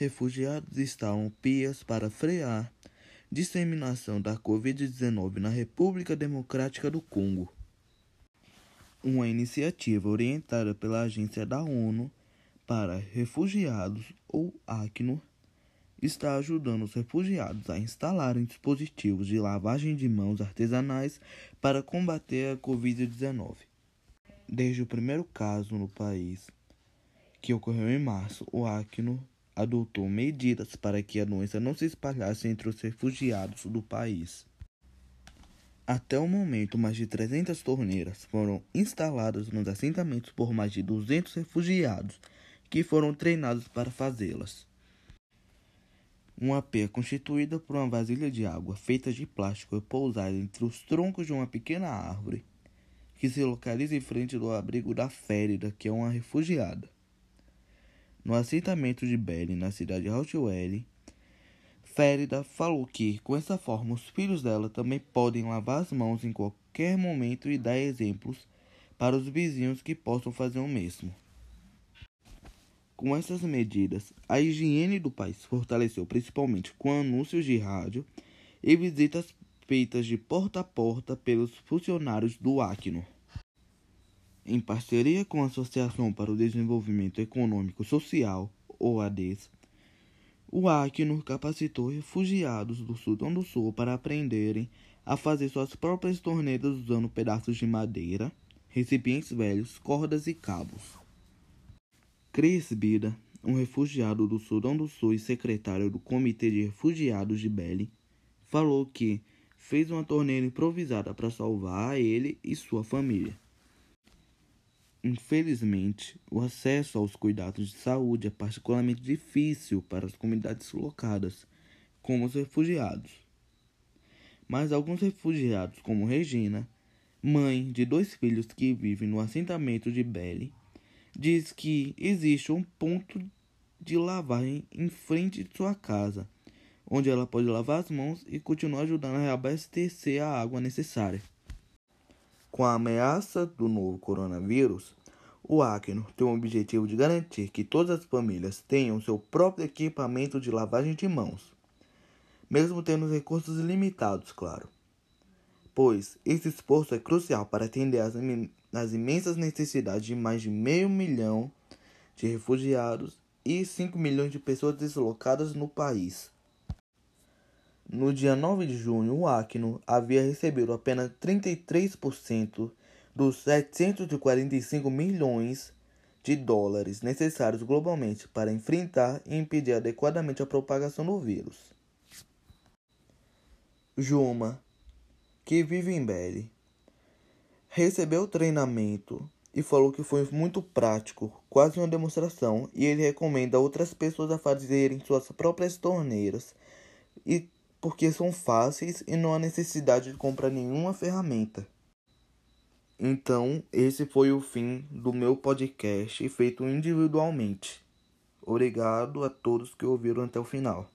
refugiados instalam pias para frear disseminação da Covid-19 na República Democrática do Congo. Uma iniciativa orientada pela Agência da ONU para Refugiados, ou ACNUR, está ajudando os refugiados a instalarem dispositivos de lavagem de mãos artesanais para combater a Covid-19. Desde o primeiro caso no país, que ocorreu em março, o Acno adotou medidas para que a doença não se espalhasse entre os refugiados do país. Até o momento, mais de 300 torneiras foram instaladas nos assentamentos por mais de 200 refugiados que foram treinados para fazê-las. Uma pia constituída por uma vasilha de água feita de plástico é pousada entre os troncos de uma pequena árvore que se localiza em frente do abrigo da Férida, que é uma refugiada. No assentamento de Belly, na cidade de Rochelle, Férida falou que, com essa forma, os filhos dela também podem lavar as mãos em qualquer momento e dar exemplos para os vizinhos que possam fazer o mesmo. Com essas medidas, a higiene do país fortaleceu principalmente com anúncios de rádio e visitas feitas de porta a porta pelos funcionários do Acno. Em parceria com a Associação para o Desenvolvimento Econômico Social, OADES, o Acno capacitou refugiados do Sudão do Sul para aprenderem a fazer suas próprias torneiras usando pedaços de madeira, recipientes velhos, cordas e cabos. Chris Bida, um refugiado do Sudão do Sul e secretário do Comitê de Refugiados de Belly, falou que fez uma torneira improvisada para salvar ele e sua família. Infelizmente, o acesso aos cuidados de saúde é particularmente difícil para as comunidades locadas, como os refugiados. Mas alguns refugiados, como Regina, mãe de dois filhos que vivem no assentamento de Belly, diz que existe um ponto de lavagem em frente de sua casa, onde ela pode lavar as mãos e continuar ajudando a reabastecer a água necessária. Com a ameaça do novo coronavírus, o Acno tem o objetivo de garantir que todas as famílias tenham seu próprio equipamento de lavagem de mãos, mesmo tendo recursos limitados, claro. Pois esse esforço é crucial para atender às nas imensas necessidades de mais de meio milhão de refugiados e 5 milhões de pessoas deslocadas no país. No dia 9 de junho, o Acno havia recebido apenas 33% dos 745 milhões de dólares necessários globalmente para enfrentar e impedir adequadamente a propagação do vírus. Juma, que vive em Beli, recebeu treinamento e falou que foi muito prático, quase uma demonstração, e ele recomenda outras pessoas a fazerem suas próprias torneiras, e porque são fáceis e não há necessidade de comprar nenhuma ferramenta. Então, esse foi o fim do meu podcast feito individualmente. Obrigado a todos que ouviram até o final.